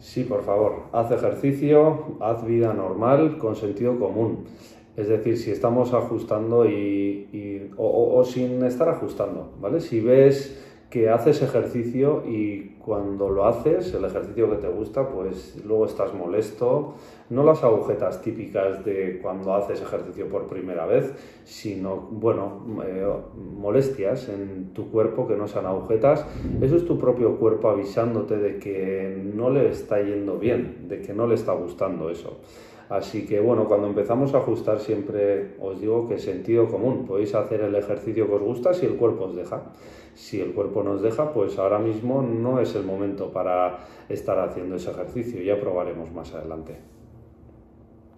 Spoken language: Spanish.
Sí, por favor, haz ejercicio, haz vida normal con sentido común. Es decir, si estamos ajustando y, o, sin estar ajustando, ¿vale? Si ves que haces ejercicio y cuando lo haces, el ejercicio que te gusta, pues luego estás molesto. No las agujetas típicas de cuando haces ejercicio por primera vez, sino, bueno, eh, molestias en tu cuerpo que no sean agujetas. Eso es tu propio cuerpo avisándote de que no le está yendo bien, de que no le está gustando eso. Así que bueno, cuando empezamos a ajustar siempre os digo que sentido común, podéis hacer el ejercicio que os gusta si el cuerpo os deja. Si el cuerpo nos deja, pues ahora mismo no es el momento para estar haciendo ese ejercicio, ya probaremos más adelante.